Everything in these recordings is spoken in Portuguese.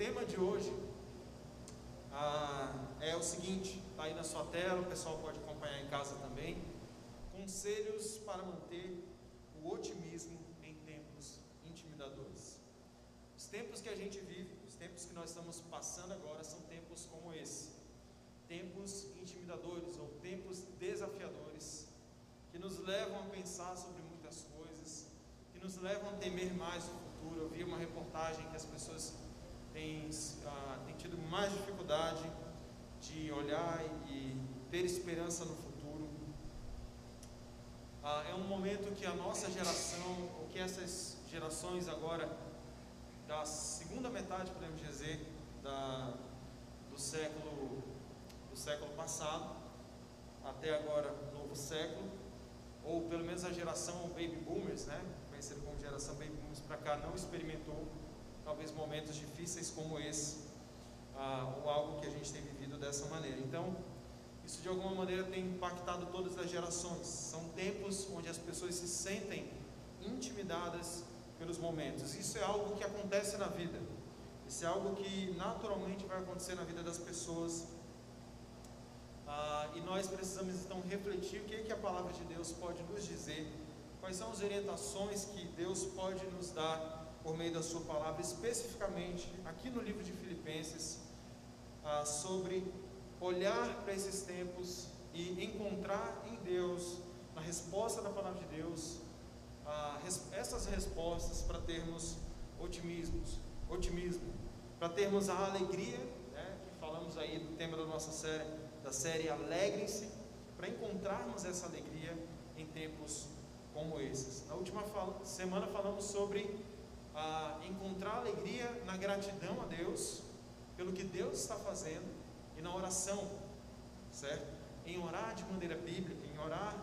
tema de hoje ah, é o seguinte: está aí na sua tela, o pessoal pode acompanhar em casa também. Conselhos para manter o otimismo em tempos intimidadores. Os tempos que a gente vive, os tempos que nós estamos passando agora, são tempos como esse tempos intimidadores ou tempos desafiadores que nos levam a pensar sobre muitas coisas, que nos levam a temer mais o futuro. Eu vi uma reportagem que as pessoas têm, ah, tido mais dificuldade de olhar e ter esperança no futuro. Ah, é um momento que a nossa geração, ou que essas gerações agora, da segunda metade, podemos dizer, da, do século do século passado até agora, novo século, ou pelo menos a geração Baby Boomers, né, conhecida como geração Baby Boomers para cá, não experimentou talvez momentos difíceis como esse, ah, ou algo que a gente tem vivido dessa maneira. Então, isso de alguma maneira tem impactado todas as gerações. São tempos onde as pessoas se sentem intimidadas pelos momentos. Isso é algo que acontece na vida. Isso é algo que naturalmente vai acontecer na vida das pessoas ah, e nós precisamos então refletir o que, é que a palavra de Deus pode nos dizer, quais são as orientações que Deus pode nos dar por meio da Sua palavra, especificamente aqui no livro de Filipenses, ah, sobre olhar para esses tempos e encontrar em Deus, na resposta da palavra de Deus, ah, essas respostas para termos otimismos, otimismo, para termos a alegria, né, que falamos aí do tema da nossa série da série Alegrem-se, para encontrarmos essa alegria em tempos como esses. Na última semana falamos sobre ah, encontrar alegria na gratidão a Deus pelo que Deus está fazendo e na oração, certo? Em orar de maneira bíblica, em orar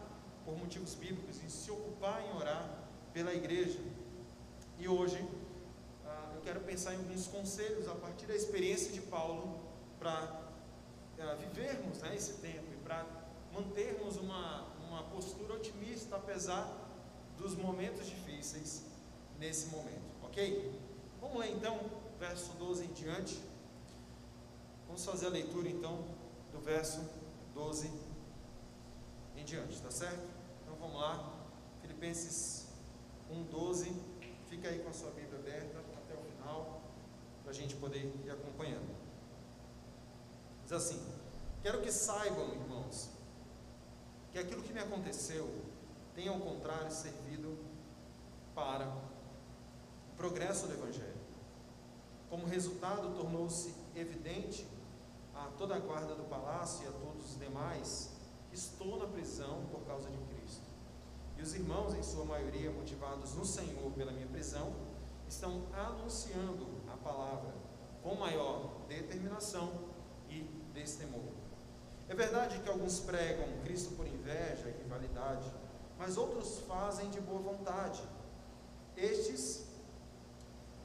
por motivos bíblicos, em se ocupar em orar pela igreja. E hoje ah, eu quero pensar em alguns conselhos a partir da experiência de Paulo para é, vivermos né, esse tempo e para mantermos uma, uma postura otimista apesar dos momentos difíceis nesse momento, ok? Vamos ler então, verso 12 em diante. Vamos fazer a leitura então do verso 12 em diante, tá certo? Então vamos lá, Filipenses 1,12. Fica aí com a sua Bíblia aberta até o final, para a gente poder ir acompanhando. Diz assim: Quero que saibam, irmãos, que aquilo que me aconteceu tem ao contrário servido para progresso do Evangelho. Como resultado, tornou-se evidente a toda a guarda do palácio e a todos os demais que estou na prisão por causa de Cristo. E os irmãos, em sua maioria motivados no Senhor pela minha prisão, estão anunciando a palavra com maior determinação e destemor. É verdade que alguns pregam Cristo por inveja e rivalidade, mas outros fazem de boa vontade. Estes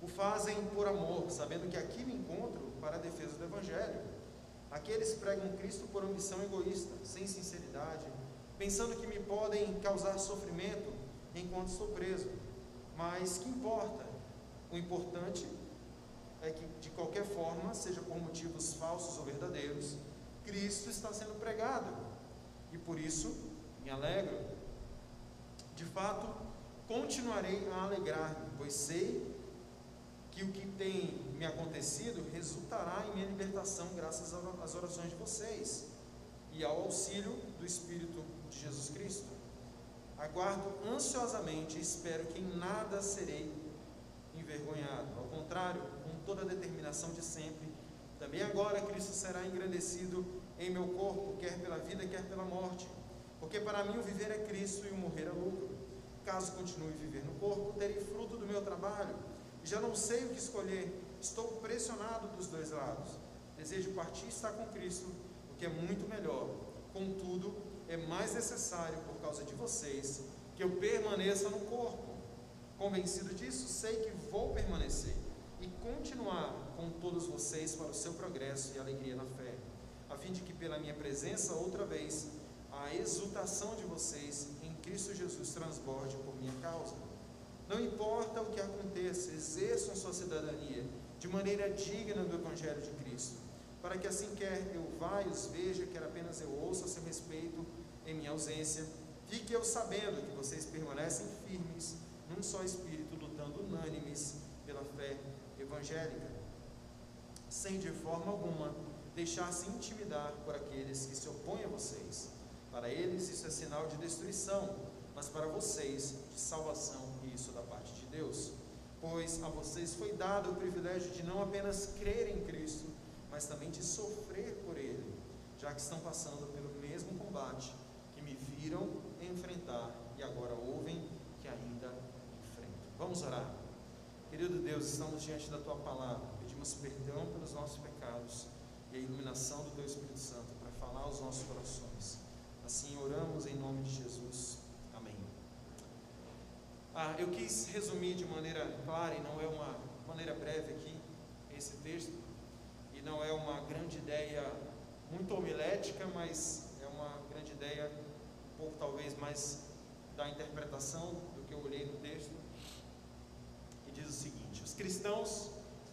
o fazem por amor, sabendo que aqui me encontro para a defesa do Evangelho. Aqueles pregam Cristo por ambição egoísta, sem sinceridade, pensando que me podem causar sofrimento enquanto estou preso. Mas que importa? O importante é que, de qualquer forma, seja por motivos falsos ou verdadeiros, Cristo está sendo pregado. E por isso me alegro. De fato, continuarei a alegrar-me, pois sei que o que tem me acontecido resultará em minha libertação graças às orações de vocês e ao auxílio do Espírito de Jesus Cristo. Aguardo ansiosamente e espero que em nada serei envergonhado. Ao contrário, com toda a determinação de sempre, também agora Cristo será engrandecido em meu corpo, quer pela vida, quer pela morte. Porque para mim o viver é Cristo e o morrer é lucro. Caso continue a viver no corpo, terei fruto do meu trabalho. Já não sei o que escolher, estou pressionado dos dois lados. Desejo partir e estar com Cristo, o que é muito melhor. Contudo, é mais necessário, por causa de vocês, que eu permaneça no corpo Convencido disso, sei que vou permanecer e continuar com todos vocês para o seu progresso e alegria na fé, a fim de que pela minha presença outra vez a exultação de vocês em Cristo Jesus transborde por minha causa. Não importa o que aconteça, exerçam sua cidadania de maneira digna do Evangelho de Cristo, para que assim quer eu vá e os veja, quer apenas eu ouça a seu respeito em minha ausência, fique eu sabendo que vocês permanecem firmes num só espírito, lutando unânimes pela fé evangélica, sem de forma alguma deixar-se intimidar por aqueles que se opõem a vocês. Para eles isso é sinal de destruição, mas para vocês de salvação, isso da parte de Deus. Pois a vocês foi dado o privilégio de não apenas crer em Cristo, mas também de sofrer por Ele, já que estão passando pelo mesmo combate que me viram enfrentar e agora ouvem que ainda enfrentam. Vamos orar. Querido Deus, estamos diante da Tua palavra, pedimos perdão pelos nossos pecados e a iluminação do Teu Espírito Santo para falar aos nossos corações. Assim oramos em nome de Jesus. Ah, eu quis resumir de maneira clara, e não é uma maneira breve aqui, esse texto, e não é uma grande ideia muito homilética, mas é uma grande ideia, um pouco talvez mais da interpretação do que eu olhei no texto, que diz o seguinte: os cristãos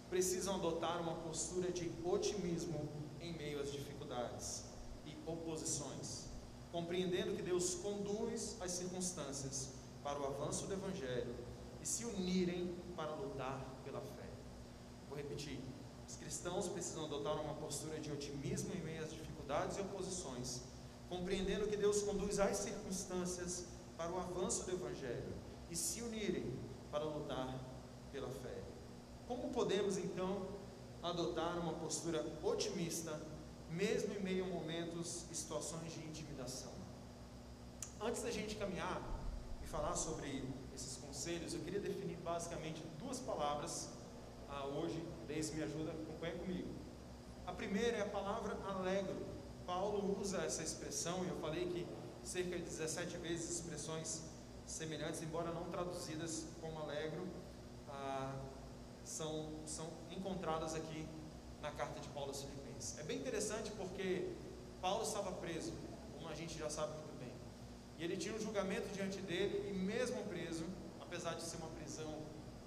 precisam adotar uma postura de otimismo em meio às dificuldades e oposições, compreendendo que Deus conduz as circunstâncias para o avanço do Evangelho e se unirem para lutar pela fé. Vou repetir: os cristãos precisam adotar uma postura de otimismo em meio às dificuldades e oposições, compreendendo que Deus conduz as circunstâncias para o avanço do Evangelho e se unirem para lutar pela fé. Como podemos então adotar uma postura otimista, mesmo em meio a momentos e situações de intimidação? Antes da gente caminhar falar sobre esses conselhos, eu queria definir basicamente duas palavras ah, hoje. Deise me ajuda, acompanha comigo. A primeira é a palavra alegro. Paulo usa essa expressão, e eu falei que cerca de 17 vezes expressões semelhantes, embora não traduzidas como alegro, ah, são, são encontradas aqui na carta de Paulo aos Filipenses. É bem interessante porque Paulo estava preso, como a gente já sabe. E ele tinha um julgamento diante dele, e mesmo preso, apesar de ser uma prisão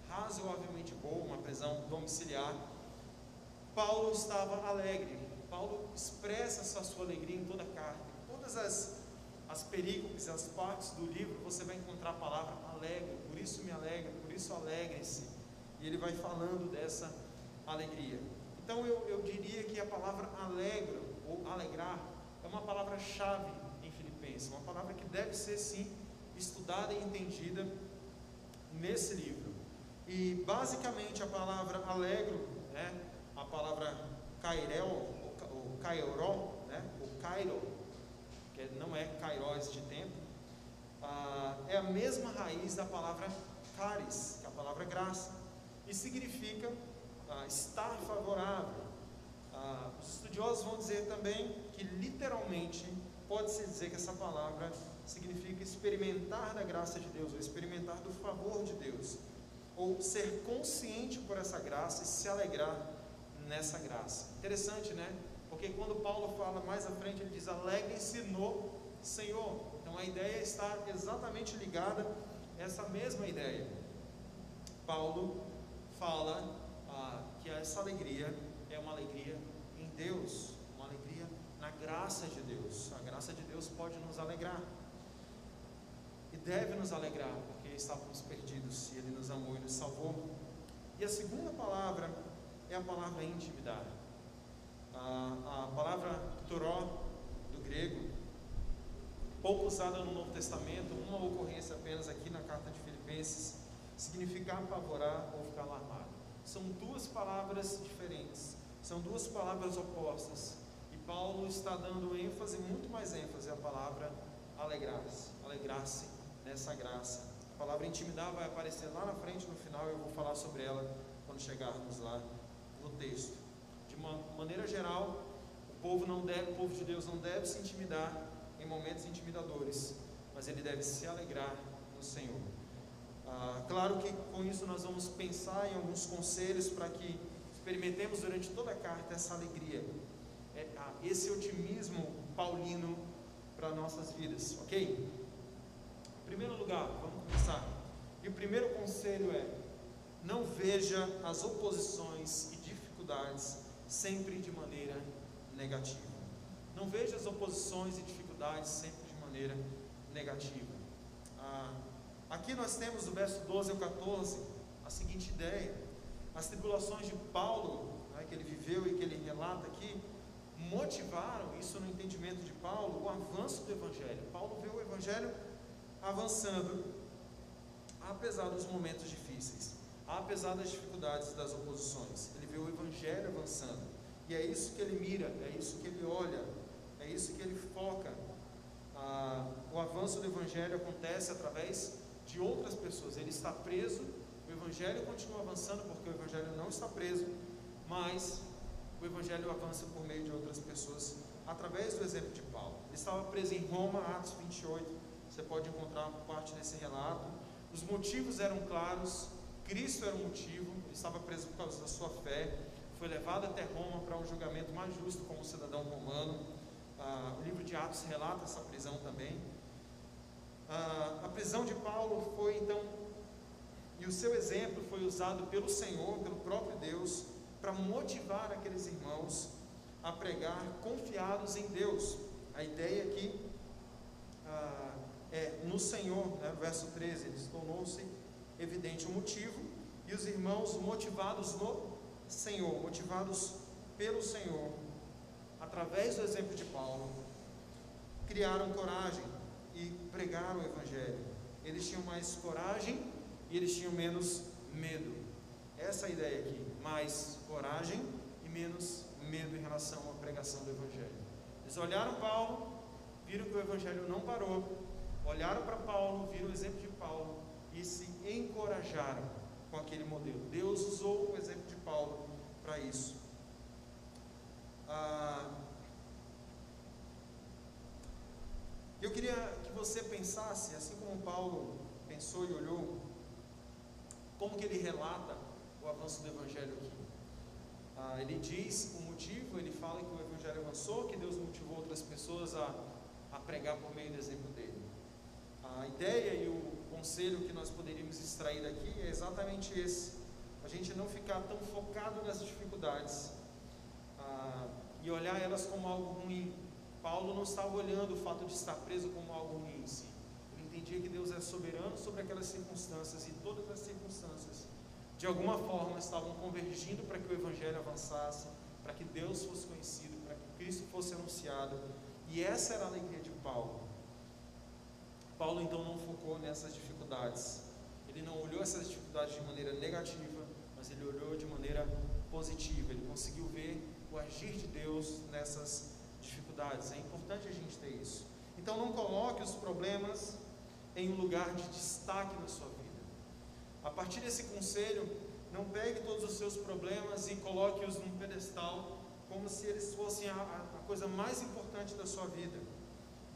razoavelmente boa, uma prisão domiciliar, Paulo estava alegre. Paulo expressa essa sua alegria em toda a carta. Todas as, as perícopes, as partes do livro, você vai encontrar a palavra alegre. Por isso me alegra, por isso alegre-se. E ele vai falando dessa alegria. Então eu, eu diria que a palavra alegro ou alegrar é uma palavra-chave uma palavra que deve ser sim estudada e entendida nesse livro. E basicamente a palavra alegro, né, a palavra kairel, ou kairó, né, o kairo, que não é kairos de tempo, ah, é a mesma raiz da palavra caris, que é a palavra graça e significa ah, estar favorável. Ah, os estudiosos vão dizer também que literalmente pode-se dizer que essa palavra significa experimentar da graça de Deus, ou experimentar do favor de Deus, ou ser consciente por essa graça e se alegrar nessa graça. Interessante, né? Porque quando Paulo fala mais à frente, ele diz: alegrem-se no Senhor. Então a ideia está exatamente ligada a essa mesma ideia. Paulo fala ah, que essa alegria é uma alegria em Deus, graça de Deus. A graça de Deus pode nos alegrar e deve nos alegrar, porque estávamos perdidos e Ele nos amou e nos salvou. E a segunda palavra é a palavra intimidade. A, a palavra toró do grego, pouco usada no Novo Testamento, uma ocorrência apenas aqui na carta de Filipenses significa apavorar ou ficar alarmado. São duas palavras diferentes, são duas palavras opostas. Paulo está dando ênfase, muito mais ênfase à palavra alegrar-se, alegrar-se nessa graça. A palavra intimidar vai aparecer lá na frente, no final, eu vou falar sobre ela quando chegarmos lá no texto. De uma maneira geral, o povo não deve, o povo de Deus não deve se intimidar em momentos intimidadores, mas ele deve se alegrar no Senhor. Ah, claro que com isso nós vamos pensar em alguns conselhos para que experimentemos durante toda a carta essa alegria, esse otimismo paulino para nossas vidas, ok? Em primeiro lugar, vamos começar. E o primeiro conselho é: não veja as oposições e dificuldades sempre de maneira negativa. Não veja as oposições e dificuldades sempre de maneira negativa. Ah, aqui nós temos do verso 12 ao 14 a seguinte ideia: as tribulações de Paulo, né, que ele viveu e que ele relata aqui, motivaram, isso no entendimento de Paulo, o avanço do Evangelho. Paulo vê o Evangelho avançando, apesar dos momentos difíceis, apesar das dificuldades das oposições. Ele vê o Evangelho avançando. E é isso que ele mira, é isso que ele olha, é isso que ele foca. Ah, o avanço do Evangelho acontece através de outras pessoas. Ele está preso, o Evangelho continua avançando porque o Evangelho não está preso, mas o Evangelho avança por meio de outras pessoas, através do exemplo de Paulo. Ele estava preso em Roma, Atos 28, você pode encontrar parte desse relato. Os motivos eram claros, Cristo era o motivo, ele estava preso por causa da sua fé, foi levado até Roma para um julgamento mais justo como cidadão romano. Ah, o livro de Atos relata essa prisão também. Ah, a prisão de Paulo foi então, e o seu exemplo foi usado pelo Senhor, pelo próprio Deus, para motivar aqueles irmãos a pregar confiados em Deus. A ideia aqui ah, é no Senhor, né, verso 13, eles tornou-se evidente o motivo, e os irmãos motivados no Senhor, motivados pelo Senhor, através do exemplo de Paulo, criaram coragem e pregaram o Evangelho. Eles tinham mais coragem e eles tinham menos medo. Essa é a ideia aqui mais coragem e menos medo em relação à pregação do Evangelho. Eles olharam Paulo, viram que o Evangelho não parou, olharam para Paulo, viram o exemplo de Paulo e se encorajaram com aquele modelo. Deus usou o exemplo de Paulo para isso. Ah, eu queria que você pensasse, assim como Paulo pensou e olhou, como que ele relata o avanço do Evangelho aqui. Ah, ele diz o motivo, ele fala que o Evangelho avançou, que Deus motivou outras pessoas a, a pregar por meio do exemplo dele. A ideia e o conselho que nós poderíamos extrair daqui é exatamente esse: a gente não ficar tão focado nas dificuldades ah, e olhar elas como algo ruim. Paulo não estava olhando o fato de estar preso como algo ruim em si. Ele entendia que Deus é soberano sobre aquelas circunstâncias e todas as circunstâncias de alguma forma estavam convergindo para que o Evangelho avançasse, para que Deus fosse conhecido, para que Cristo fosse anunciado. E essa era a alegria de Paulo. Paulo então não focou nessas dificuldades. Ele não olhou essas dificuldades de maneira negativa, mas ele olhou de maneira positiva. Ele conseguiu ver o agir de Deus nessas dificuldades. É importante a gente ter isso. Então não coloque os problemas em um lugar de destaque na sua. A partir desse conselho, não pegue todos os seus problemas e coloque-os num pedestal como se eles fossem a, a coisa mais importante da sua vida.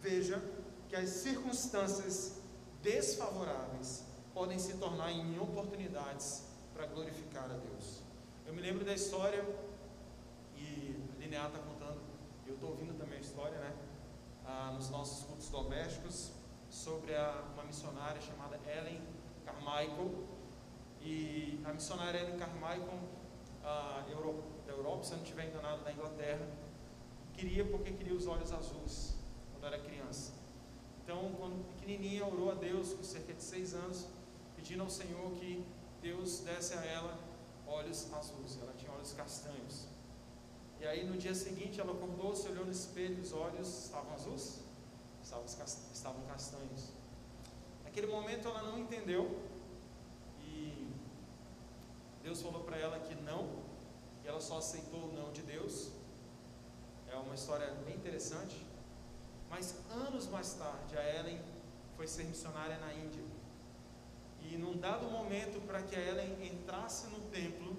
Veja que as circunstâncias desfavoráveis podem se tornar em oportunidades para glorificar a Deus. Eu me lembro da história, e a Linear está contando, eu estou ouvindo também a história, né? Ah, nos nossos cultos domésticos, sobre a, uma missionária chamada Ellen Carmichael, e a missionária Ellen Carmichael, a Europa, da Europa, se eu não estiver enganado, da Inglaterra, queria porque queria os olhos azuis quando era criança. Então, quando pequenininha, orou a Deus com cerca de seis anos, pedindo ao Senhor que Deus desse a ela olhos azuis. Ela tinha olhos castanhos. E aí, no dia seguinte, ela acordou, se olhou no espelho, os olhos estavam azuis? Estavam castanhos. Naquele momento, ela não entendeu Deus falou para ela que não, e ela só aceitou o não de Deus. É uma história bem interessante. Mas anos mais tarde, a Ellen foi ser missionária na Índia. E num dado momento, para que a Ellen entrasse no templo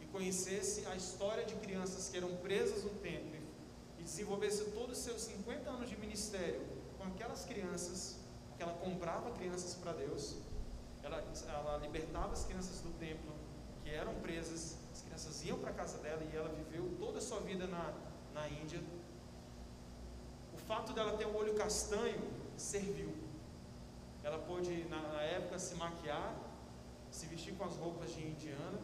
e conhecesse a história de crianças que eram presas no templo e desenvolvesse todos os seus 50 anos de ministério com aquelas crianças, que ela comprava crianças para Deus, ela, ela libertava as crianças do templo que eram presas, as crianças iam para a casa dela e ela viveu toda a sua vida na, na Índia. O fato dela ter o olho castanho serviu. Ela pôde, na, na, época, se maquiar se vestir com as roupas de indiana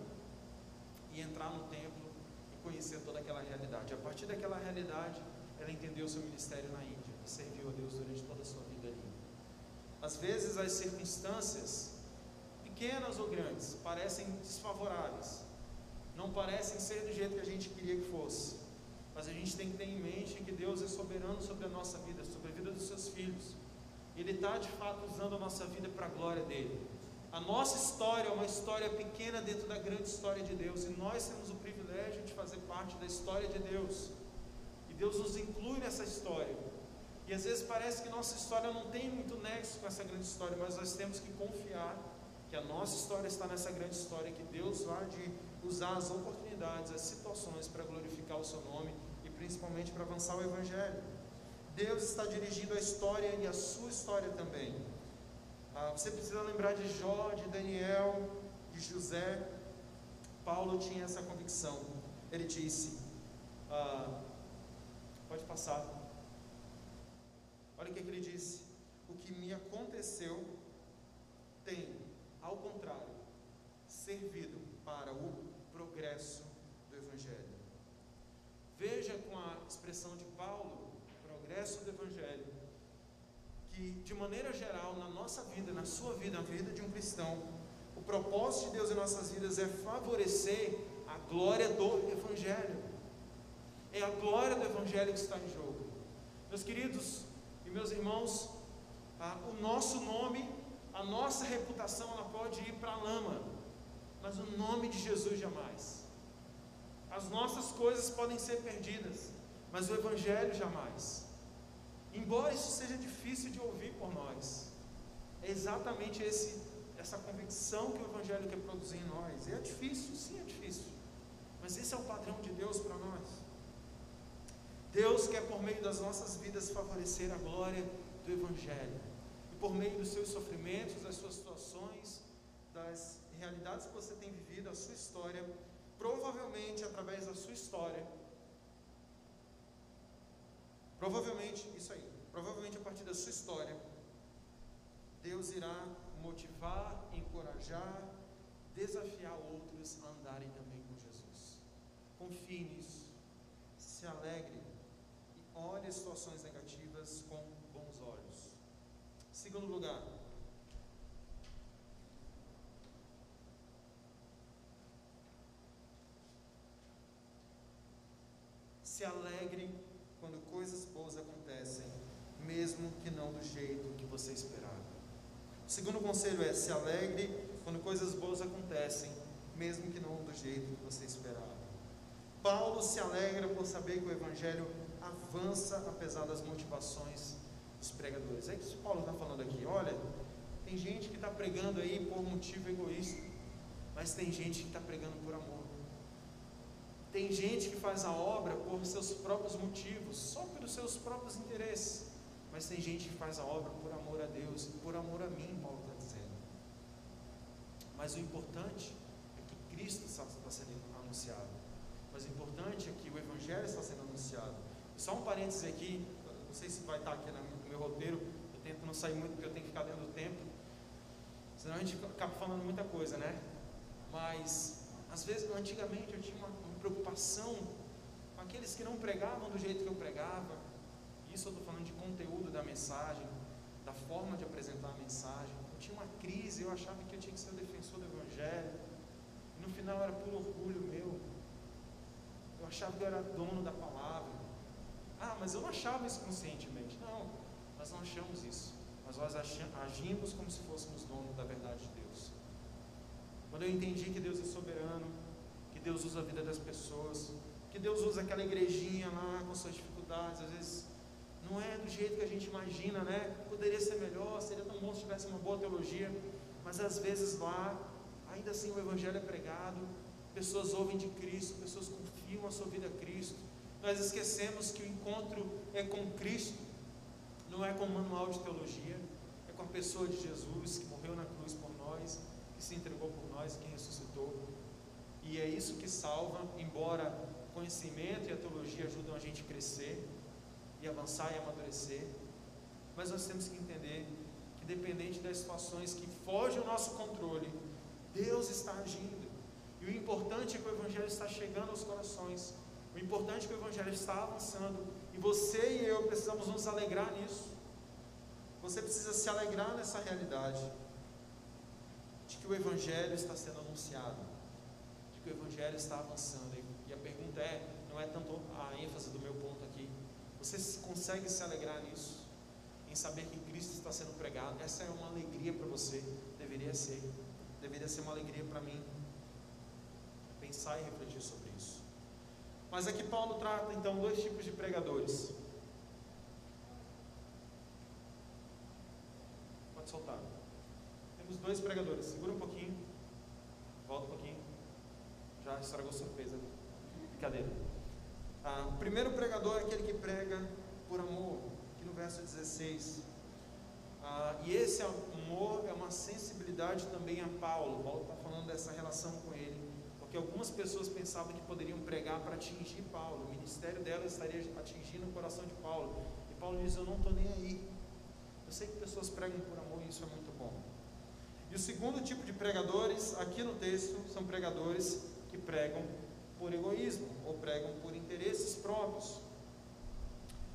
e entrar no templo e conhecer toda aquela realidade. A partir daquela realidade, ela entendeu seu ministério na Índia e serviu a Deus durante toda a sua vida ali. Às vezes, as circunstâncias, pequenas ou grandes, parecem desfavoráveis, não parecem ser do jeito que a gente queria que fosse, mas a gente tem que ter em mente que Deus é soberano sobre a nossa vida, sobre a vida dos seus filhos. Ele está de fato usando a nossa vida para a glória dele. A nossa história é uma história pequena dentro da grande história de Deus, e nós temos o privilégio de fazer parte da história de Deus. E Deus nos inclui nessa história. E às vezes parece que nossa história não tem muito nexo com essa grande história, mas nós temos que confiar que a nossa história está nessa grande história, que Deus vai de usar as oportunidades, as situações para glorificar o seu nome e principalmente para avançar o Evangelho. Deus está dirigindo a história e a sua história também. Ah, você precisa lembrar de Jó, de Daniel, de José. Paulo tinha essa convicção. Ele disse: ah, Pode passar. Olha o que, que ele disse. O que me aconteceu tem, ao contrário, servido para o progresso do Evangelho. Veja com a expressão de Paulo, progresso do Evangelho que, de maneira geral, na nossa vida, na sua vida, na vida de um cristão, o propósito de Deus em nossas vidas é favorecer a glória do Evangelho. É a glória do Evangelho que está em jogo. Meus queridos e meus irmãos, ah, o nosso nome, a nossa reputação, ela pode ir para a lama, mas o nome de Jesus jamais. As nossas coisas podem ser perdidas, mas o Evangelho jamais. Embora isso seja difícil de ouvir por nós, é exatamente esse, essa convicção que o Evangelho quer produzir em nós. E é difícil, sim, é difícil. Mas esse é o padrão de Deus para nós. Deus quer, por meio das nossas vidas, favorecer a glória do Evangelho. Por meio dos seus sofrimentos, das suas situações, das realidades que você tem vivido, a sua história, provavelmente através da sua história, Provavelmente, isso aí, provavelmente a partir da sua história, Deus irá motivar, encorajar, desafiar outros a andarem também com Jesus. Confie nisso, se alegre e olhe as situações negativas com. Segundo lugar, se alegre quando coisas boas acontecem, mesmo que não do jeito que você esperava. O segundo conselho é: se alegre quando coisas boas acontecem, mesmo que não do jeito que você esperava. Paulo se alegra por saber que o Evangelho avança apesar das motivações pregadores. É isso que Paulo está falando aqui. Olha, tem gente que está pregando aí por motivo egoísta, mas tem gente que está pregando por amor. Tem gente que faz a obra por seus próprios motivos, só pelos seus próprios interesses. Mas tem gente que faz a obra por amor a Deus, por amor a mim, Paulo está dizendo. Mas o importante é que Cristo está sendo anunciado. Mas o importante é que o Evangelho está sendo anunciado. Só um parênteses aqui, não sei se vai estar aqui no meu roteiro, eu tento não sair muito porque eu tenho que ficar dentro do tempo. Senão a gente acaba falando muita coisa, né? Mas, às vezes, antigamente eu tinha uma preocupação com aqueles que não pregavam do jeito que eu pregava. Isso eu estou falando de conteúdo da mensagem, da forma de apresentar a mensagem. Eu tinha uma crise, eu achava que eu tinha que ser o defensor do Evangelho. E no final era por orgulho meu. Eu achava que eu era dono da palavra. Ah, mas eu não achava isso conscientemente. Não, nós não achamos isso. Mas nós agimos como se fôssemos donos da verdade de Deus. Quando eu entendi que Deus é soberano, Deus usa a vida das pessoas, que Deus usa aquela igrejinha lá com suas dificuldades, às vezes não é do jeito que a gente imagina, né? Poderia ser melhor, seria tão bom se tivesse uma boa teologia, mas às vezes lá, ainda assim o Evangelho é pregado, pessoas ouvem de Cristo, pessoas confiam a sua vida a Cristo. Nós esquecemos que o encontro é com Cristo, não é com manual de teologia, é com a pessoa de Jesus que morreu na cruz por nós, que se entregou por nós, que ressuscitou. E é isso que salva, embora o conhecimento e a teologia ajudam a gente a crescer e avançar e amadurecer. Mas nós temos que entender que, dependente das situações que fogem ao nosso controle, Deus está agindo. E o importante é que o Evangelho está chegando aos corações. O importante é que o Evangelho está avançando. E você e eu precisamos nos alegrar nisso. Você precisa se alegrar nessa realidade de que o Evangelho está sendo anunciado, de que o Evangelho está avançando. E a pergunta é: não é tanto a ênfase do meu ponto aqui, você consegue se alegrar nisso? Em saber que Cristo está sendo pregado? Essa é uma alegria para você, deveria ser, deveria ser uma alegria para mim. Pensar e refletir sobre. Mas aqui Paulo trata então dois tipos de pregadores. Pode soltar. Temos dois pregadores. Segura um pouquinho. Volta um pouquinho. Já estragou surpresa. Brincadeira. Ah, o primeiro pregador é aquele que prega por amor, aqui no verso 16. Ah, e esse amor é uma sensibilidade também a Paulo. Paulo está falando dessa relação com porque algumas pessoas pensavam que poderiam pregar para atingir Paulo, o ministério dela estaria atingindo o coração de Paulo. E Paulo diz: Eu não estou nem aí. Eu sei que pessoas pregam por amor e isso é muito bom. E o segundo tipo de pregadores, aqui no texto, são pregadores que pregam por egoísmo ou pregam por interesses próprios.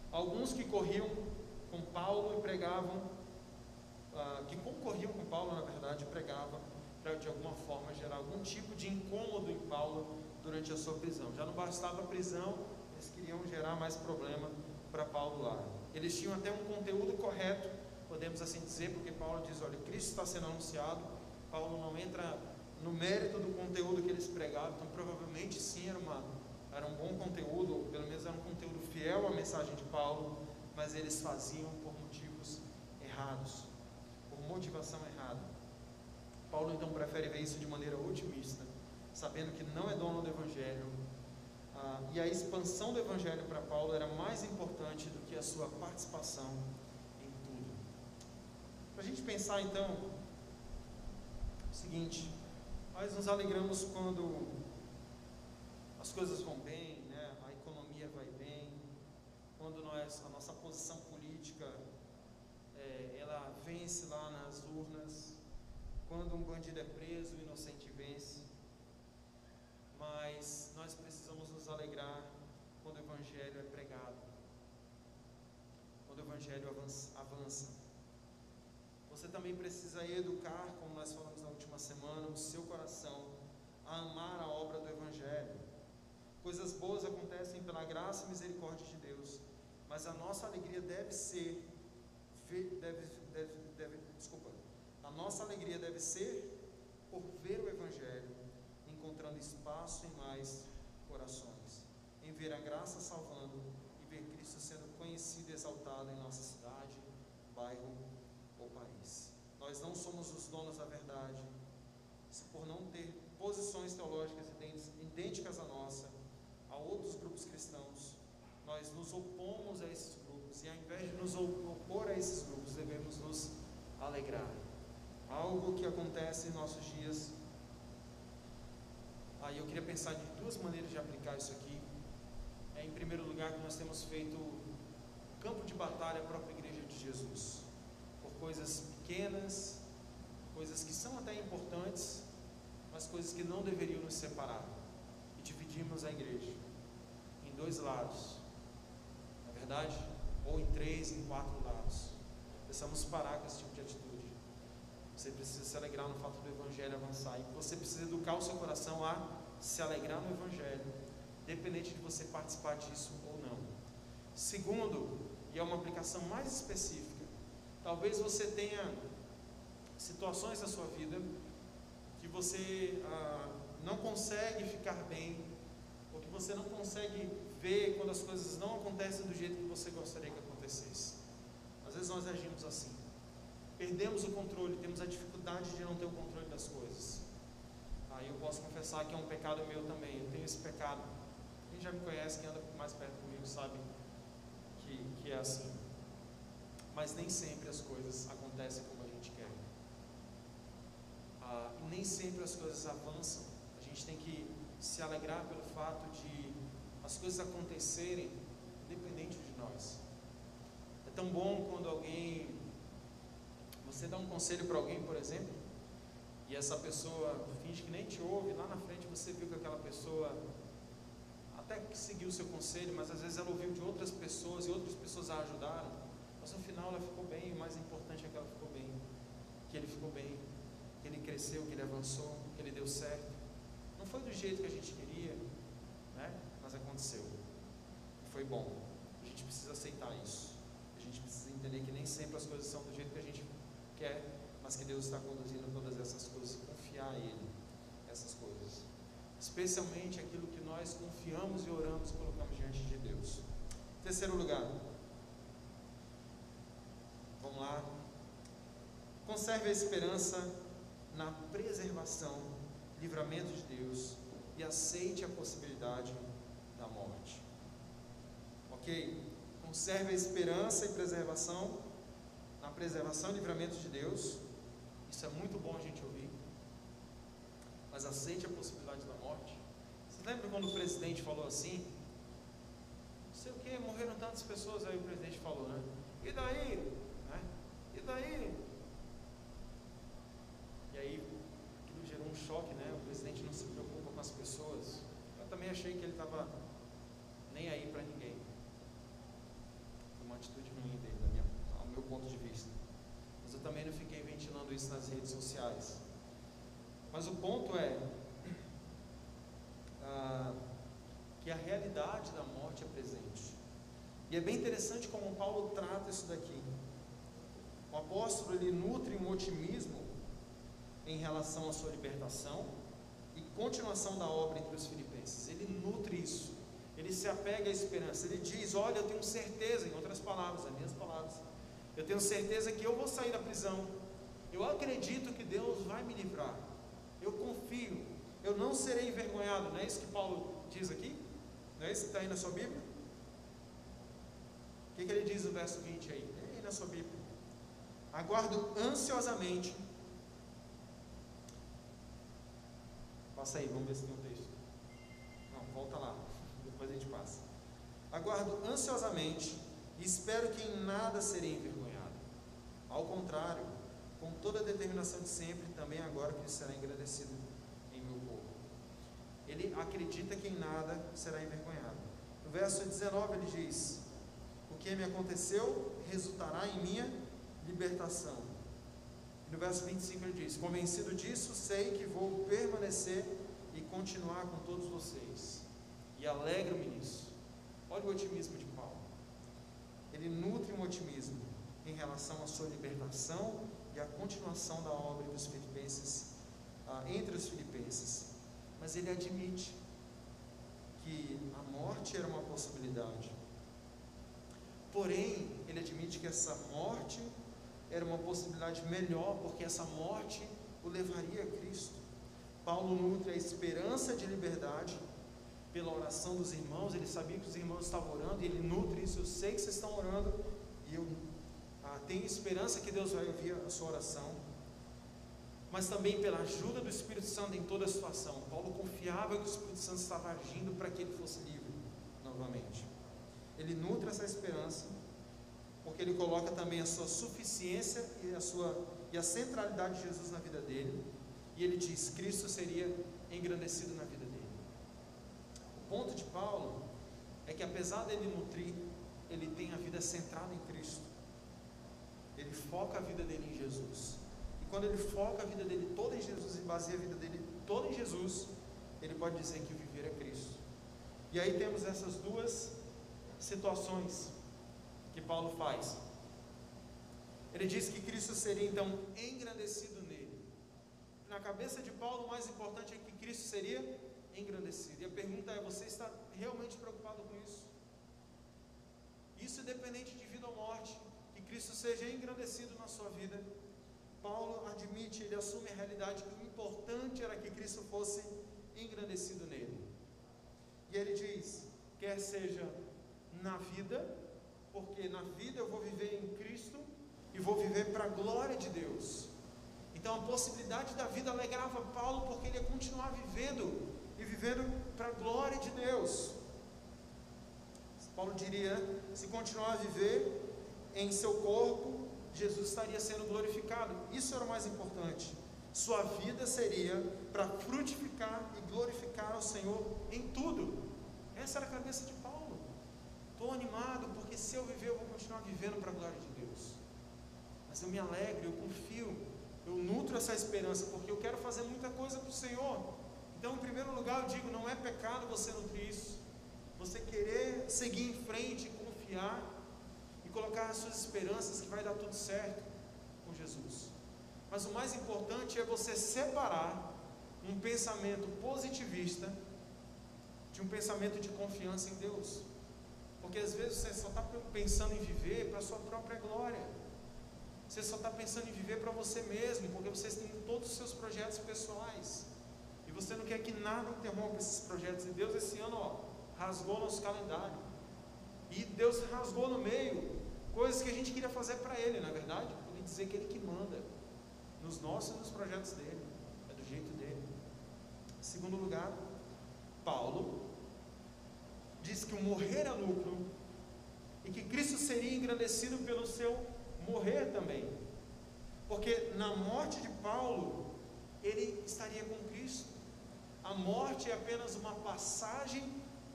Alguns que corriam com Paulo e pregavam, ah, que concorriam com Paulo, na verdade, pregavam para de alguma forma gerar algum tipo de incômodo em Paulo durante a sua prisão. Já não bastava a prisão, eles queriam gerar mais problema para Paulo lá. Eles tinham até um conteúdo correto, podemos assim dizer, porque Paulo diz: olha, Cristo está sendo anunciado. Paulo não entra no mérito do conteúdo que eles pregavam, então provavelmente sim era, uma, era um bom conteúdo, ou pelo menos era um conteúdo fiel à mensagem de Paulo, mas eles faziam por motivos errados, por motivação errada. Paulo então prefere ver isso de maneira otimista, sabendo que não é dono do Evangelho, ah, e a expansão do Evangelho para Paulo era mais importante do que a sua participação em tudo. Para a gente pensar então, o seguinte, nós nos alegramos quando as coisas vão bem, né? a economia vai bem, quando nós, a nossa posição política é, ela vence lá nas urnas, quando um bandido é preso, o inocente vence. Mas nós precisamos nos alegrar quando o Evangelho é pregado, quando o Evangelho avança. você também precisa educar, como nós falamos na última semana, o seu coração a amar a obra do Evangelho. Coisas boas acontecem pela graça e misericórdia de Deus, mas a nossa alegria deve ser, deve, deve, a nossa alegria deve ser por ver o Evangelho encontrando espaço em mais corações, em ver a graça salvando e ver Cristo sendo conhecido e exaltado em nossa cidade, bairro nós não somos os donos da verdade, por não ter posições teológicas idênticas à nossa, a outros grupos cristãos, nós nos opomos a esses grupos e ao invés de nos opor a esses grupos, devemos nos alegrar. Algo que acontece em nossos dias. Aí eu queria pensar de duas maneiras de aplicar isso aqui. É em primeiro lugar que nós temos feito campo de batalha a própria igreja de Jesus, por coisas pequenas, coisas que são até importantes, mas coisas que não deveriam nos separar. E dividimos a igreja em dois lados, na é verdade, ou em três, em quatro lados. Precisamos parar com esse tipo de atitude. Você precisa se alegrar no fato do Evangelho avançar. E você precisa educar o seu coração a se alegrar no Evangelho, independente de você participar disso ou não. Segundo, e é uma aplicação mais específica, Talvez você tenha situações na sua vida que você ah, não consegue ficar bem, ou que você não consegue ver quando as coisas não acontecem do jeito que você gostaria que acontecesse. Às vezes nós agimos assim. Perdemos o controle, temos a dificuldade de não ter o controle das coisas. Aí eu posso confessar que é um pecado meu também. Eu tenho esse pecado. Quem já me conhece, quem anda mais perto comigo, sabe que, que é assim mas nem sempre as coisas acontecem como a gente quer. Ah, nem sempre as coisas avançam. A gente tem que se alegrar pelo fato de as coisas acontecerem independente de nós. É tão bom quando alguém, você dá um conselho para alguém, por exemplo, e essa pessoa finge que nem te ouve, lá na frente você viu que aquela pessoa até que seguiu o seu conselho, mas às vezes ela ouviu de outras pessoas e outras pessoas a ajudaram, mas no final ela ficou bem, o mais importante é que ela ficou bem, que ele ficou bem, que ele cresceu, que ele avançou, que ele deu certo. Não foi do jeito que a gente queria, né? mas aconteceu. Foi bom. A gente precisa aceitar isso. A gente precisa entender que nem sempre as coisas são do jeito que a gente quer, mas que Deus está conduzindo todas essas coisas, confiar a Ele, essas coisas. Especialmente aquilo que nós confiamos e oramos colocamos diante de Deus. Terceiro lugar. Vamos lá. Conserve a esperança na preservação, livramento de Deus e aceite a possibilidade da morte. Ok? Conserve a esperança e preservação na preservação e livramento de Deus. Isso é muito bom a gente ouvir. Mas aceite a possibilidade da morte. Você lembra quando o presidente falou assim? Não sei o que, morreram tantas pessoas, aí o presidente falou, né? E daí? Né? E daí? E aí aquilo gerou um choque, né? O presidente não se preocupa com as pessoas. Eu também achei que ele estava nem aí para ninguém. Foi uma atitude ruim dele, minha, ao meu ponto de vista. Mas eu também não fiquei ventilando isso nas redes sociais. Mas o ponto é ah, que a realidade da morte é presente. E é bem interessante como Paulo trata isso daqui. O apóstolo ele nutre um otimismo em relação à sua libertação e continuação da obra entre os filipenses. Ele nutre isso, ele se apega à esperança, ele diz: Olha, eu tenho certeza, em outras palavras, as minhas palavras, eu tenho certeza que eu vou sair da prisão, eu acredito que Deus vai me livrar, eu confio, eu não serei envergonhado, não é isso que Paulo diz aqui? Não é isso que está aí na sua Bíblia? O que, que ele diz no verso 20 aí? Tem aí na sua Bíblia. Aguardo ansiosamente Passa aí, vamos ver se tem um texto. Não, volta lá, depois a gente passa. Aguardo ansiosamente e espero que em nada serei envergonhado. Ao contrário, com toda a determinação de sempre, também agora que será engrandecido em meu corpo. Ele acredita que em nada será envergonhado. No verso 19 ele diz: O que me aconteceu resultará em minha libertação. E no verso 25 ele diz: Convencido disso, sei que vou permanecer e continuar com todos vocês. E alegro-me nisso. Olha o otimismo de Paulo. Ele nutre um otimismo em relação à sua libertação e à continuação da obra dos filipenses, ah, entre os filipenses. Mas ele admite que a morte era uma possibilidade. Porém, ele admite que essa morte era uma possibilidade melhor, porque essa morte o levaria a Cristo. Paulo nutre a esperança de liberdade pela oração dos irmãos, ele sabia que os irmãos estavam orando, e ele nutre isso. Eu sei que vocês estão orando, e eu tenho esperança que Deus vai ouvir a sua oração, mas também pela ajuda do Espírito Santo em toda a situação. Paulo confiava que o Espírito Santo estava agindo para que ele fosse livre novamente. Ele nutre essa esperança porque ele coloca também a sua suficiência e a sua e a centralidade de Jesus na vida dele. E ele diz: Cristo seria engrandecido na vida dele. O ponto de Paulo é que apesar dele nutrir, ele tem a vida centrada em Cristo. Ele foca a vida dele em Jesus. E quando ele foca a vida dele toda em Jesus e baseia a vida dele toda em Jesus, ele pode dizer que viver é Cristo. E aí temos essas duas situações que Paulo faz. Ele diz que Cristo seria então engrandecido nele. Na cabeça de Paulo, o mais importante é que Cristo seria engrandecido. E a pergunta é: você está realmente preocupado com isso? Isso independente de vida ou morte, Cristo seja engrandecido na sua vida. Paulo admite, ele assume a realidade que o importante era que Cristo fosse engrandecido nele. E ele diz: quer seja na vida porque na vida eu vou viver em Cristo e vou viver para a glória de Deus. Então a possibilidade da vida alegrava Paulo porque ele ia continuar vivendo e vivendo para a glória de Deus. Paulo diria: se continuar a viver em seu corpo, Jesus estaria sendo glorificado. Isso era o mais importante. Sua vida seria para frutificar e glorificar ao Senhor em tudo. Essa era a cabeça de Paulo. Estou animado porque se eu viver, eu vou continuar vivendo para a glória de Deus. Mas eu me alegro, eu confio, eu nutro essa esperança porque eu quero fazer muita coisa para o Senhor. Então, em primeiro lugar, eu digo: não é pecado você nutrir isso. Você querer seguir em frente, confiar e colocar as suas esperanças que vai dar tudo certo com Jesus. Mas o mais importante é você separar um pensamento positivista de um pensamento de confiança em Deus. Porque às vezes você só está pensando em viver para a sua própria glória. Você só está pensando em viver para você mesmo, porque você tem todos os seus projetos pessoais. E você não quer que nada interrompa esses projetos. E Deus esse ano ó, rasgou nosso calendário. E Deus rasgou no meio coisas que a gente queria fazer para Ele, na é verdade. Ele dizer que Ele que manda nos nossos e nos projetos dele. É do jeito dele. Segundo lugar, Paulo diz que o morrer é lucro e que Cristo seria engrandecido pelo seu morrer também. Porque na morte de Paulo, ele estaria com Cristo. A morte é apenas uma passagem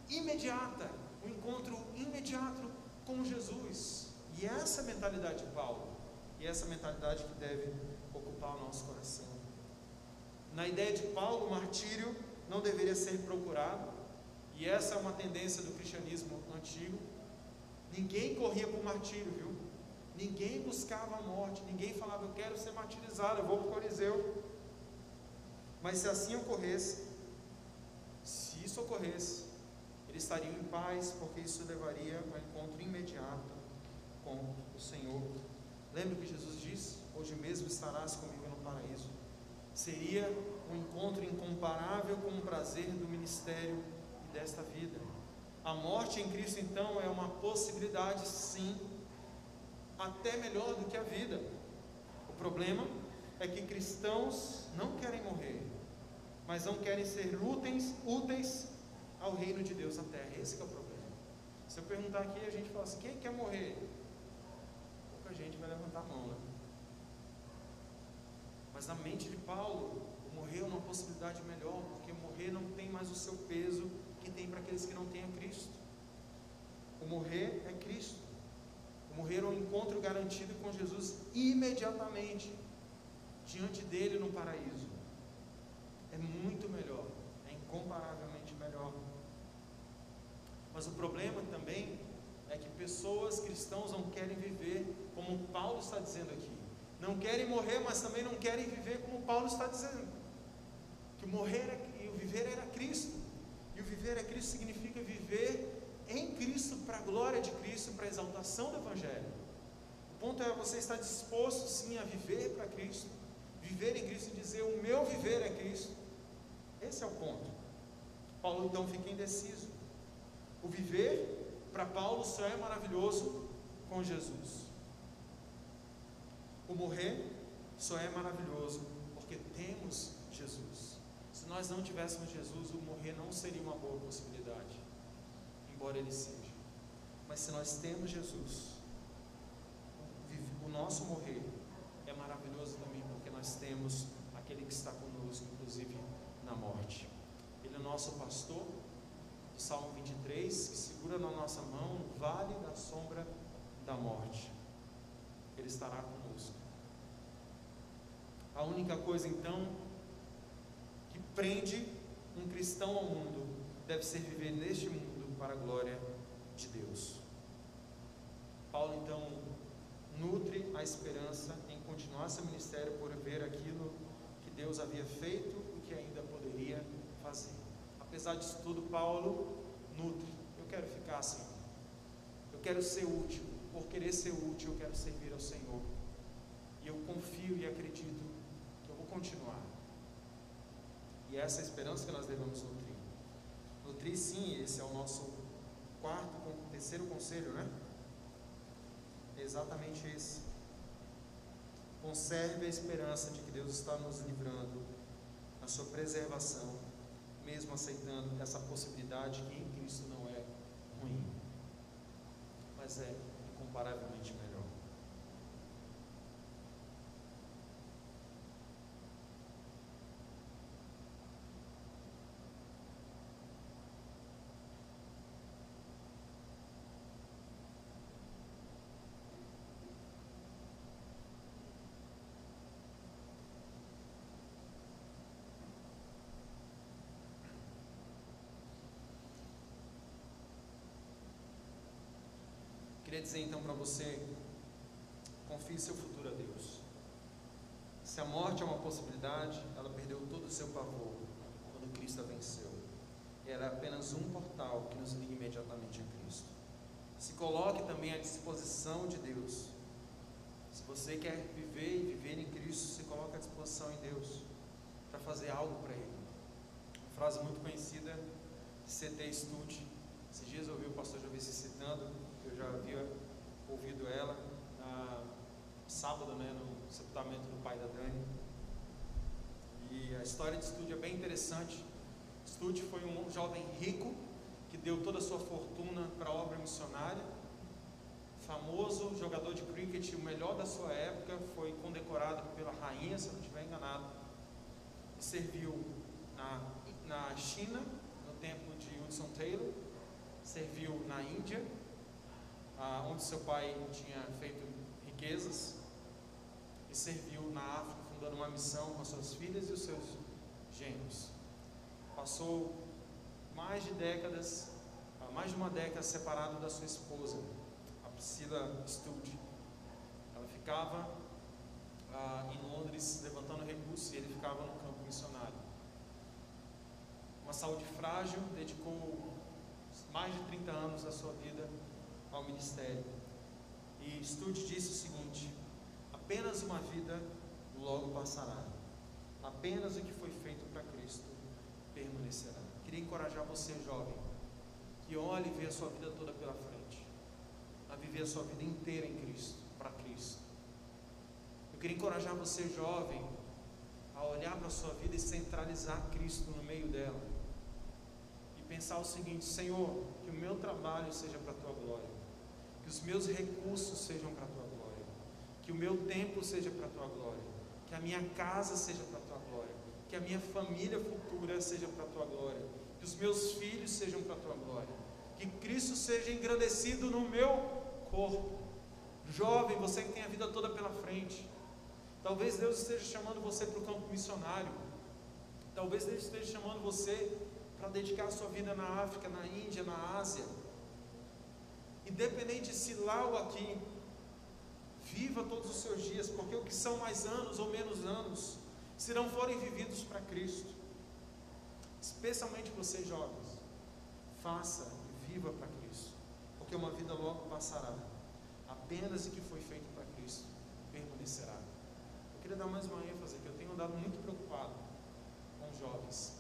imediata, um encontro imediato com Jesus. E essa é mentalidade de Paulo. E essa é mentalidade que deve ocupar o nosso coração. Na ideia de Paulo, o martírio não deveria ser procurado, e essa é uma tendência do cristianismo antigo. Ninguém corria para o martírio, viu? Ninguém buscava a morte, ninguém falava, eu quero ser martirizado, eu vou para o Coliseu. Mas se assim ocorresse, se isso ocorresse, eles estariam em paz, porque isso levaria ao encontro imediato com o Senhor. Lembra que Jesus disse: Hoje mesmo estarás comigo no paraíso. Seria um encontro incomparável com o prazer do ministério e desta vida. A morte em Cristo, então, é uma possibilidade, sim, até melhor do que a vida. O problema é que cristãos não querem morrer, mas não querem ser úteis, úteis ao reino de Deus na terra. Esse é o problema. Se eu perguntar aqui, a gente fala assim: quem quer morrer? Gente vai levantar a mão, né? Mas na mente de Paulo, morrer é uma possibilidade melhor, porque morrer não tem mais o seu peso que tem para aqueles que não têm a Cristo. O morrer é Cristo. O morrer é um encontro garantido com Jesus imediatamente, diante dele no paraíso. É muito melhor, é incomparavelmente melhor. Mas o problema também é que pessoas cristãos não querem viver como Paulo está dizendo aqui. Não querem morrer, mas também não querem viver como Paulo está dizendo. Que o morrer é, e o viver era Cristo. E o viver é Cristo significa viver em Cristo para a glória de Cristo, para a exaltação do Evangelho. O ponto é você estar disposto sim a viver para Cristo, viver em Cristo e dizer o meu viver é Cristo. Esse é o ponto. Paulo então fica indeciso. O viver para Paulo só é maravilhoso com Jesus. O morrer só é maravilhoso porque temos Jesus. Se nós não tivéssemos Jesus, o morrer não seria uma boa possibilidade, embora ele seja. Mas se nós temos Jesus, o nosso morrer é maravilhoso também porque nós temos aquele que está conosco, inclusive na morte. Ele é nosso pastor, Salmo 23, que segura na nossa mão o vale da sombra da morte. Ele estará conosco. A única coisa então que prende um cristão ao mundo deve ser viver neste mundo para a glória de Deus. Paulo então nutre a esperança em continuar seu ministério por ver aquilo que Deus havia feito e que ainda poderia fazer. Apesar disso tudo, Paulo nutre. Eu quero ficar assim. Eu quero ser útil. Por querer ser útil, eu quero servir ao Senhor. E eu confio e acredito continuar. E é essa é a esperança que nós devemos nutrir. Nutrir, sim, esse é o nosso quarto, terceiro conselho, né? É exatamente esse. Conserve a esperança de que Deus está nos livrando, na sua preservação, mesmo aceitando essa possibilidade que em Cristo não é ruim, mas é incomparavelmente melhor. Queria dizer então para você: confie seu futuro a Deus. Se a morte é uma possibilidade, ela perdeu todo o seu pavor quando Cristo a venceu. Era apenas um portal que nos liga imediatamente a Cristo. Se coloque também à disposição de Deus. Se você quer viver e viver em Cristo, se coloque à disposição em Deus para fazer algo para Ele. Uma frase muito conhecida C.T. Studd. Esses dias eu ouvi o pastor Jovice citando, eu já havia ouvido ela na sábado, né, no sepultamento do pai da Dani. E a história de Studd é bem interessante. Studd foi um jovem rico que deu toda a sua fortuna para a obra missionária. Famoso jogador de cricket, o melhor da sua época, foi condecorado pela rainha, se não estiver enganado. Serviu na, na China, no tempo de Hudson Taylor, serviu na Índia, ah, onde seu pai tinha feito riquezas, e serviu na África, fundando uma missão com suas filhas e os seus genros. Passou mais de décadas, ah, mais de uma década separado da sua esposa, a Priscila Studd. Ela ficava ah, em Londres levantando recursos e ele ficava no campo missionário. Uma saúde frágil, dedicou mais de 30 anos da sua vida ao ministério. E Studd disse o seguinte: apenas uma vida logo passará. Apenas o que foi feito para Cristo permanecerá. Queria encorajar você, jovem, que olhe e vê a sua vida toda pela frente, a viver a sua vida inteira em Cristo, para Cristo. Eu queria encorajar você, jovem, a olhar para a sua vida e centralizar Cristo no meio dela. E pensar o seguinte: Senhor, que o meu trabalho seja para a tua glória, que os meus recursos sejam para a tua glória, que o meu tempo seja para a tua glória, que a minha casa seja para a tua glória, que a minha família futura seja para a tua glória, que os meus filhos sejam para a tua glória, que Cristo seja engrandecido no meu corpo. Jovem, você que tem a vida toda pela frente, talvez Deus esteja chamando você para o campo missionário, talvez Deus esteja chamando você para dedicar a sua vida na África, na Índia, na Ásia. Independente se lá ou aqui, viva todos os seus dias, porque o que são mais anos ou menos anos, se não forem vividos para Cristo, especialmente vocês jovens, faça e viva para Cristo, porque uma vida logo passará, apenas o que foi feito para Cristo permanecerá. Eu queria dar mais uma ênfase que eu tenho andado muito preocupado com os jovens,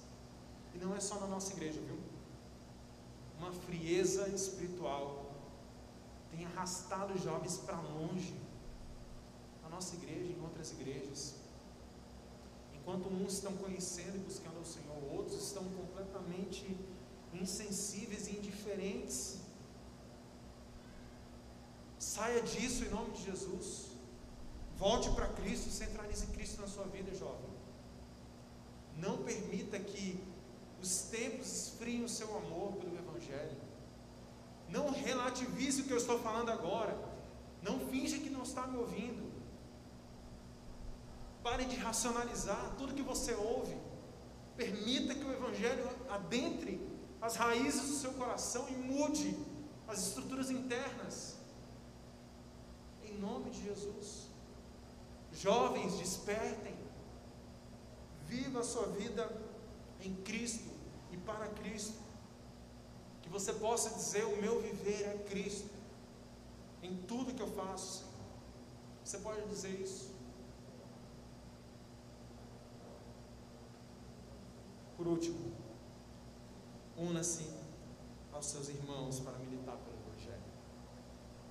e não é só na nossa igreja, viu? Uma frieza espiritual tem arrastado jovens para longe, na nossa igreja, em outras igrejas. Enquanto uns estão conhecendo e buscando ao Senhor, outros estão completamente insensíveis e indiferentes. Saia disso em nome de Jesus. Volte para Cristo, centralize Cristo na sua vida, jovem. Não permita que os tempos esfriem o seu amor pelo Evangelho. Não relativize o que eu estou falando agora. Não finja que não está me ouvindo. Pare de racionalizar tudo que você ouve. Permita que o Evangelho adentre as raízes do seu coração e mude as estruturas internas. Em nome de Jesus. Jovens, despertem. Viva a sua vida em Cristo e para Cristo. Você possa dizer: O meu viver é Cristo. Em tudo que eu faço. Você pode dizer isso. Por último, una-se aos seus irmãos para militar pelo Evangelho.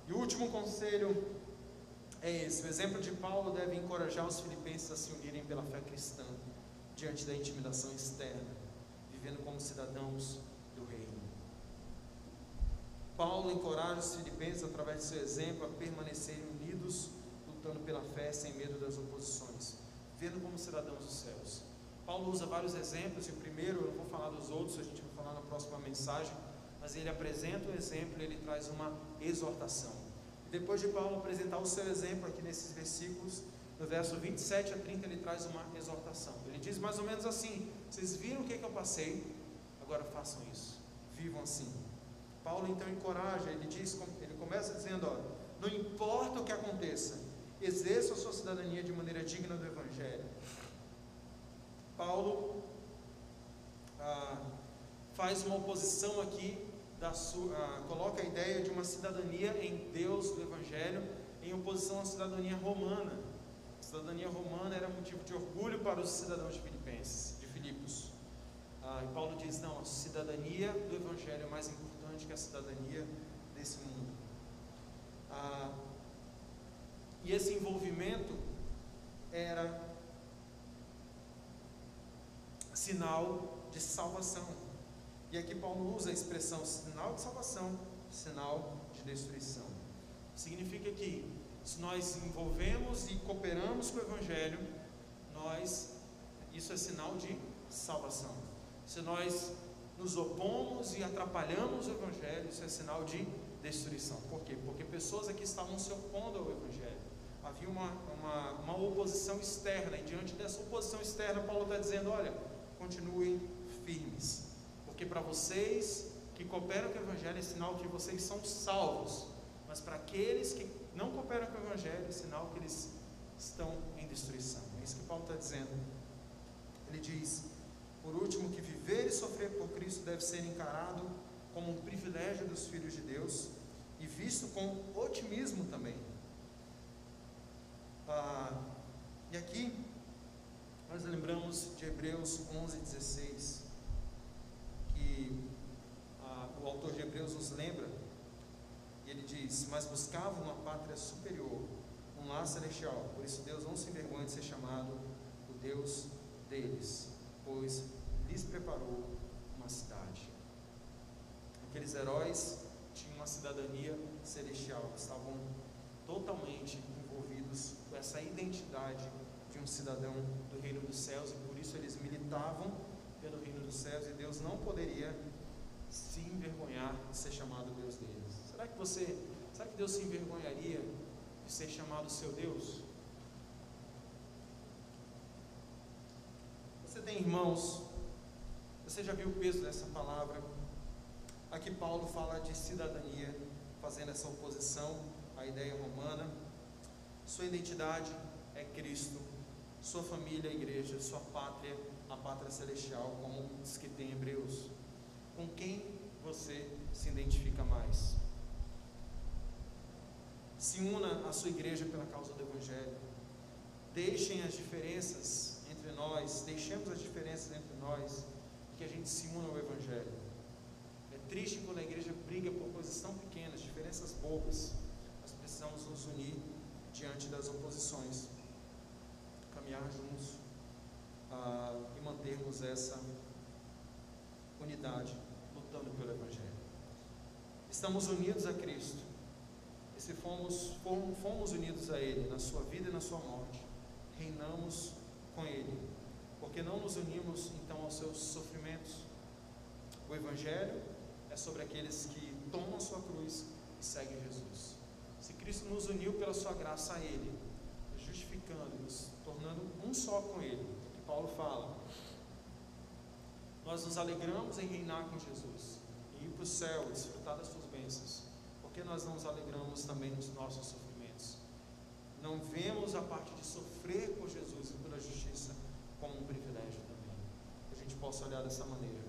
E o último conselho é esse: o exemplo de Paulo deve encorajar os filipenses a se unirem pela fé cristã diante da intimidação externa, vivendo como cidadãos. Paulo encoraja os filipenses, através de seu exemplo, a permanecerem unidos, lutando pela fé sem medo das oposições, vivendo como cidadãos dos céus. Paulo usa vários exemplos, e o primeiro, eu não vou falar dos outros, a gente vai falar na próxima mensagem, mas ele apresenta o exemplo e ele traz uma exortação. Depois de Paulo apresentar o seu exemplo aqui nesses versículos, no verso 27 a 30, ele traz uma exortação. Ele diz mais ou menos assim: Vocês viram o que, que eu passei, agora façam isso, vivam assim. Paulo então encoraja, ele diz, ele começa dizendo, ó, não importa o que aconteça, exerça a sua cidadania de maneira digna do Evangelho. Paulo ah, faz uma oposição aqui, da sua, ah, coloca a ideia de uma cidadania em Deus do Evangelho em oposição à cidadania romana. A cidadania romana era motivo de orgulho para os cidadãos de Filipenses, de Filipos. Ah, e Paulo diz: não, a cidadania do Evangelho é mais importante que a cidadania desse mundo. Ah, e esse envolvimento era sinal de salvação. E aqui Paulo usa a expressão sinal de salvação, sinal de destruição. Significa que se nós envolvemos e cooperamos com o Evangelho, nós, isso é sinal de salvação. Se nós nos opomos e atrapalhamos o Evangelho, isso é sinal de destruição. Por quê? Porque pessoas aqui estavam se opondo ao Evangelho. Havia uma, uma, uma oposição externa, e diante dessa oposição externa, Paulo está dizendo: olha, continuem firmes, porque para vocês que cooperam com o Evangelho é sinal que vocês são salvos, mas para aqueles que não cooperam com o Evangelho é sinal que eles estão em destruição. É isso que Paulo está dizendo. Ele diz: por último, que viver e sofrer por Cristo deve ser encarado como um privilégio dos filhos de Deus e visto com otimismo também. Ah, e aqui nós lembramos de Hebreus 11, 16, que ah, o autor de Hebreus nos lembra, e ele diz: Mas buscavam uma pátria superior, um lar celestial, por isso Deus não se envergonha de ser chamado o Deus deles pois lhes preparou uma cidade. Aqueles heróis tinham uma cidadania celestial, estavam totalmente envolvidos com essa identidade de um cidadão do reino dos céus e por isso eles militavam pelo reino dos céus e Deus não poderia se envergonhar de ser chamado Deus deles. Será que você, será que Deus se envergonharia de ser chamado seu Deus? Tem irmãos, você já viu o peso dessa palavra? Aqui Paulo fala de cidadania, fazendo essa oposição à ideia romana. Sua identidade é Cristo, sua família, a igreja, sua pátria, a pátria celestial, como diz que tem Hebreus. Com quem você se identifica mais? Se una à sua igreja pela causa do Evangelho. Deixem as diferenças entre nós, deixemos as diferenças entre nós, que a gente se una ao Evangelho. É triste quando a igreja briga por coisas tão pequenas, diferenças bobas. Nós precisamos nos unir diante das oposições, caminhar juntos ah, e mantermos essa unidade, lutando pelo Evangelho. Estamos unidos a Cristo. E se fomos, fomos, unidos a Ele na sua vida e na sua morte, reinamos com Ele, porque não nos unimos então aos seus sofrimentos. O Evangelho é sobre aqueles que tomam sua cruz e seguem Jesus. Se Cristo nos uniu pela sua graça a Ele, justificando, nos tornando um só com Ele, que Paulo fala, nós nos alegramos em reinar com Jesus, e ir para o céu, desfrutar das suas bênçãos, porque nós não nos alegramos também nos nossos sofrimentos. Não a parte de sofrer por Jesus e pela justiça como um privilégio também. Que a gente possa olhar dessa maneira.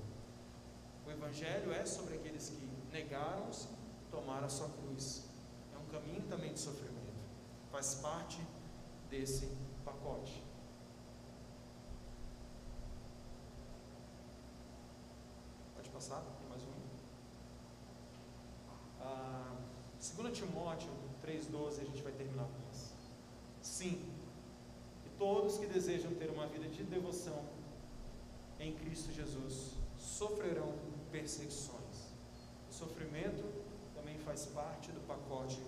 O Evangelho é sobre aqueles que negaram-se, tomaram a sua cruz. É um caminho também de sofrimento. Faz parte desse pacote. Pode passar? Tem mais um. Ah, 2 Timóteo 3,12, a gente vai terminar com. Sim, e todos que desejam ter uma vida de devoção em Cristo Jesus sofrerão perseguições. O sofrimento também faz parte do pacote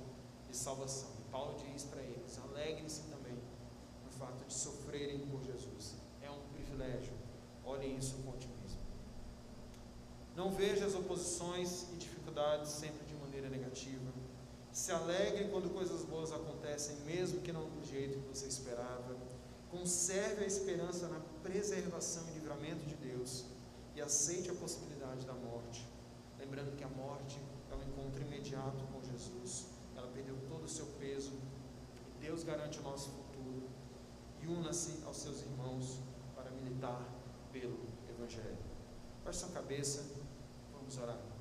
de salvação. E Paulo diz para eles: alegrem-se também no fato de sofrerem por Jesus. É um privilégio. Olhem isso com otimismo. Não veja as oposições e dificuldades sempre de maneira negativa se alegre quando coisas boas acontecem, mesmo que não do jeito que você esperava. Conserve a esperança na preservação e livramento de Deus e aceite a possibilidade da morte, lembrando que a morte encontro imediato com Jesus. Ela perdeu todo o seu peso. E Deus garante o nosso futuro. E una-se aos seus irmãos para militar pelo Evangelho. Baixe sua cabeça, vamos orar.